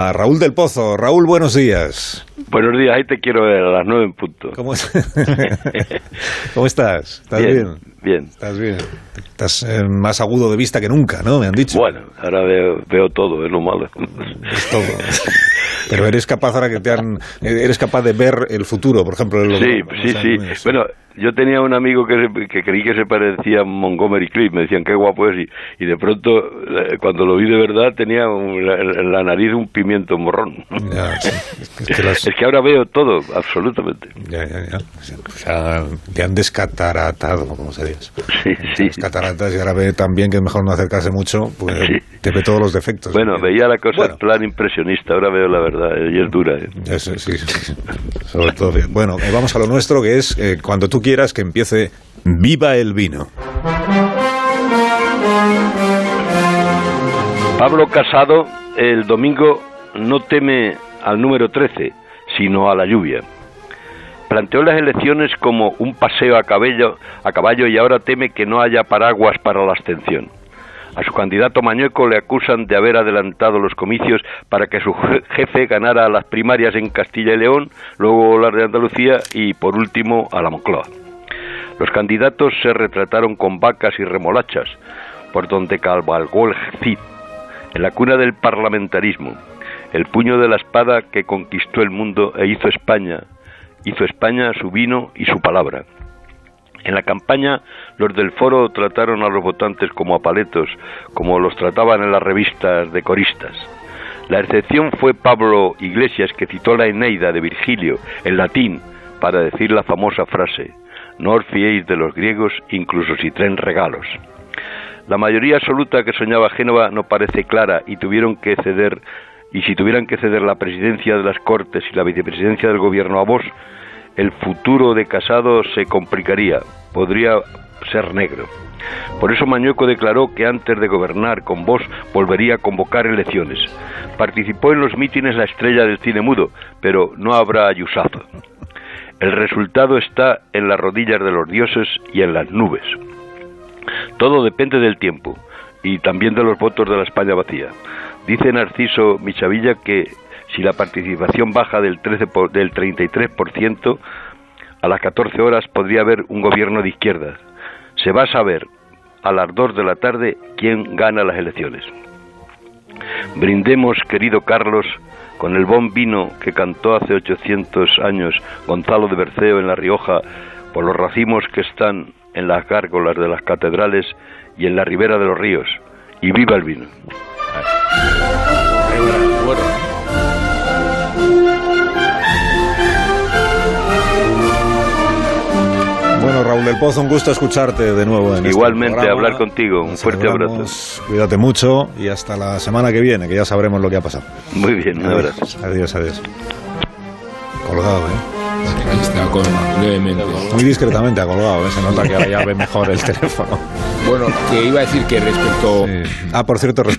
A Raúl del Pozo. Raúl, buenos días. Buenos días, ahí te quiero ver a las nueve en punto. ¿Cómo, ¿Cómo estás? ¿Estás bien? Bien. ¿Estás bien? Estás eh, más agudo de vista que nunca, ¿no? Me han dicho. Bueno, ahora veo, veo todo, es lo malo. Es todo. Pero eres capaz ahora que te han... Eres capaz de ver el futuro, por ejemplo. Sí, sí, sí. Bueno, yo tenía un amigo que, que, creí que se parecía a Montgomery Cliff, me decían qué guapo es, y, y de pronto, eh, cuando lo vi de verdad, tenía en la, la, nariz un pimiento morrón. Ya, sí. es, que las... es, que ahora veo todo, absolutamente. Ya, ya, ya. O sea, le han descataratado, como se dice. Sí, sí. Las cataratas, y ahora ve también que es mejor no acercarse mucho, pues Sí. te ve todos los defectos. Bueno, veía la cosa Bueno. en plan impresionista, ahora veo la verdad, eh, y es dura. eh. Eso, sí, sí. Sobre todo bien. Bueno, eh, vamos a lo nuestro, que es eh, cuando tú quieras que empiece Viva el vino. Pablo Casado el domingo no teme al número 13, sino a la lluvia. Planteó las elecciones como un paseo a caballo, a caballo y ahora teme que no haya paraguas para la abstención. A su candidato Mañueco le acusan de haber adelantado los comicios para que su je- jefe ganara las primarias en Castilla y León, luego las de Andalucía y por último a la Moncloa. Los candidatos se retrataron con vacas y remolachas, por donde cabalgó el Cid, en la cuna del parlamentarismo, el puño de la espada que conquistó el mundo e hizo España, hizo España su vino y su palabra. En la campaña, los del foro trataron a los votantes como a paletos, como los trataban en las revistas de coristas. La excepción fue Pablo Iglesias, que citó la Eneida de Virgilio en latín para decir la famosa frase: No os fiéis de los griegos, incluso si traen regalos. La mayoría absoluta que soñaba Génova no parece clara y tuvieron que ceder y si tuvieran que ceder la presidencia de las Cortes y la vicepresidencia del gobierno a vos, el futuro de Casado se complicaría, podría ser negro. Por eso Mañueco declaró que antes de gobernar con vos volvería a convocar elecciones. Participó en los mítines la estrella del cine mudo, pero no habrá ayusazo. El resultado está en las rodillas de los dioses y en las nubes. Todo depende del tiempo y también de los votos de la España vacía. Dice Narciso Michavilla que si la participación baja del, 13 por- del 33%, a las 14 horas podría haber un gobierno de izquierda. Se va a saber a las 2 de la tarde quién gana las elecciones. Brindemos, querido Carlos, con el buen vino que cantó hace 800 años Gonzalo de Berceo en La Rioja por los racimos que están en las gárgolas de las catedrales y en la ribera de los ríos. Y viva el vino. Del Pozo, un gusto escucharte de nuevo. En este Igualmente, hablar contigo. Un Nos fuerte abrazo. Cuídate mucho y hasta la semana que viene, que ya sabremos lo que ha pasado. Muy bien, un abrazo. Adiós, adiós. Colgado, ¿eh? Ahí está, con levemente. Muy discretamente ha colgado, ¿eh? Se nota que ahora ya ve mejor el teléfono. Bueno, que iba a decir que respecto Sí. Ah, por cierto, respecto